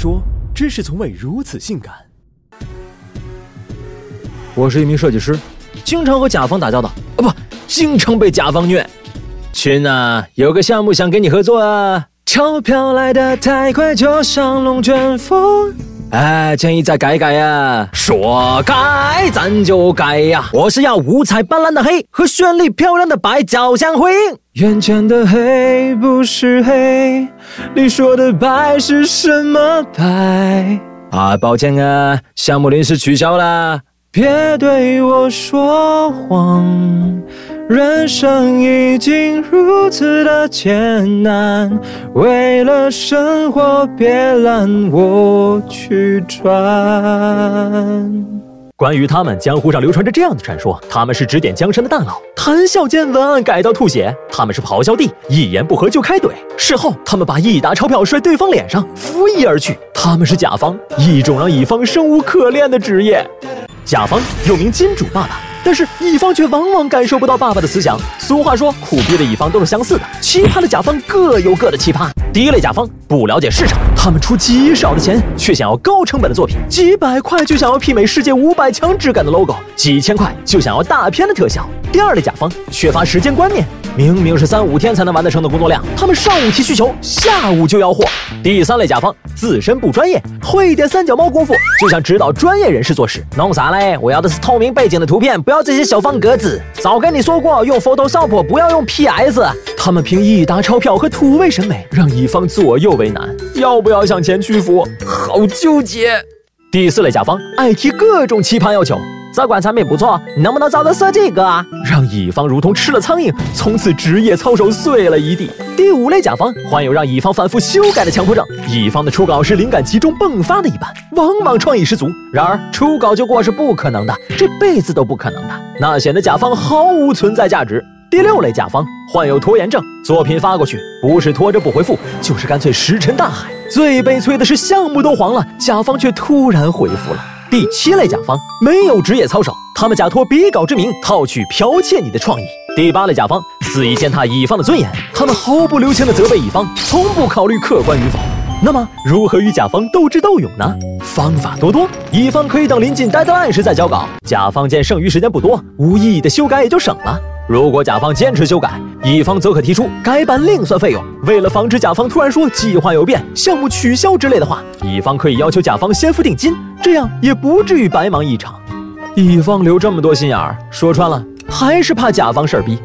说，知识从未如此性感。我是一名设计师，经常和甲方打交道，啊不，经常被甲方虐。亲啊，有个项目想跟你合作啊，钞票来的太快，就像龙卷风。哎，建议再改改呀！说改咱就改呀！我是要五彩斑斓的黑和绚丽漂亮的白交相辉映。眼前的黑不是黑，你说的白是什么白？啊，抱歉啊，项目临时取消啦。别对我说谎，人生已经如此的艰难，为了生活别拦我去转。关于他们，江湖上流传着这样的传说：他们是指点江山的大佬，谈笑间文案改到吐血；他们是咆哮帝，一言不合就开怼；事后他们把一沓钞票摔对方脸上，拂衣而去。他们是甲方，一种让乙方生无可恋的职业。甲方又名金主爸爸，但是乙方却往往感受不到爸爸的思想。俗话说，苦逼的乙方都是相似的，奇葩的甲方各有各的奇葩。第一类甲方不了解市场，他们出极少的钱，却想要高成本的作品，几百块就想要媲美世界五百强质感的 logo，几千块就想要大片的特效。第二类甲方缺乏时间观念。明明是三五天才能完得成的工作量，他们上午提需求，下午就要货。第三类甲方自身不专业，会一点三脚猫功夫就想指导专业人士做事，弄啥嘞？我要的是透明背景的图片，不要这些小方格子。早跟你说过，用 Photoshop 不要用 PS。他们凭一沓钞票和土味审美，让乙方左右为难，要不要向前屈服？好纠结。第四类甲方爱提各种奇葩要求。这款产品不错，能不能找人设计一个啊？让乙方如同吃了苍蝇，从此职业操守碎了一地。第五类甲方患有让乙方反复修改的强迫症，乙方的初稿是灵感集中迸发的一般，往往创意十足。然而初稿就过是不可能的，这辈子都不可能的，那显得甲方毫无存在价值。第六类甲方患有拖延症，作品发过去不是拖着不回复，就是干脆石沉大海。最悲催的是项目都黄了，甲方却突然回复了。第七类甲方没有职业操守，他们假托笔稿之名套取剽窃你的创意。第八类甲方肆意践踏乙方的尊严，他们毫不留情的责备乙方，从不考虑客观与否。那么如何与甲方斗智斗勇呢？方法多多，乙方可以等临近 deadline 时再交稿，甲方见剩余时间不多，无意义的修改也就省了。如果甲方坚持修改，乙方则可提出改版另算费用。为了防止甲方突然说计划有变、项目取消之类的话，乙方可以要求甲方先付定金，这样也不至于白忙一场。乙方留这么多心眼儿，说穿了还是怕甲方事儿逼。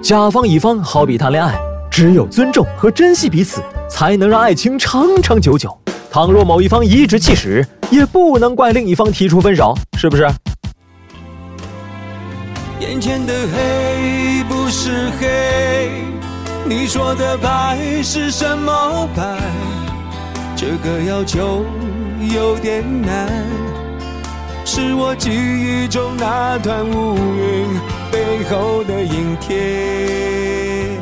甲方乙方好比谈恋爱，只有尊重和珍惜彼此，才能让爱情长长久久。倘若某一方颐指气使，也不能怪另一方提出分手，是不是？眼前的黑不是黑，你说的白是什么白？这个要求有点难，是我记忆中那团乌云背后的阴天。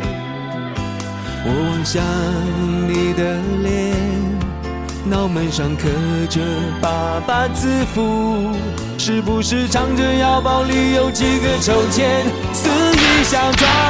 我望向你的脸，脑门上刻着爸爸字符。是不是藏着腰包里有几个臭钱，肆意想装？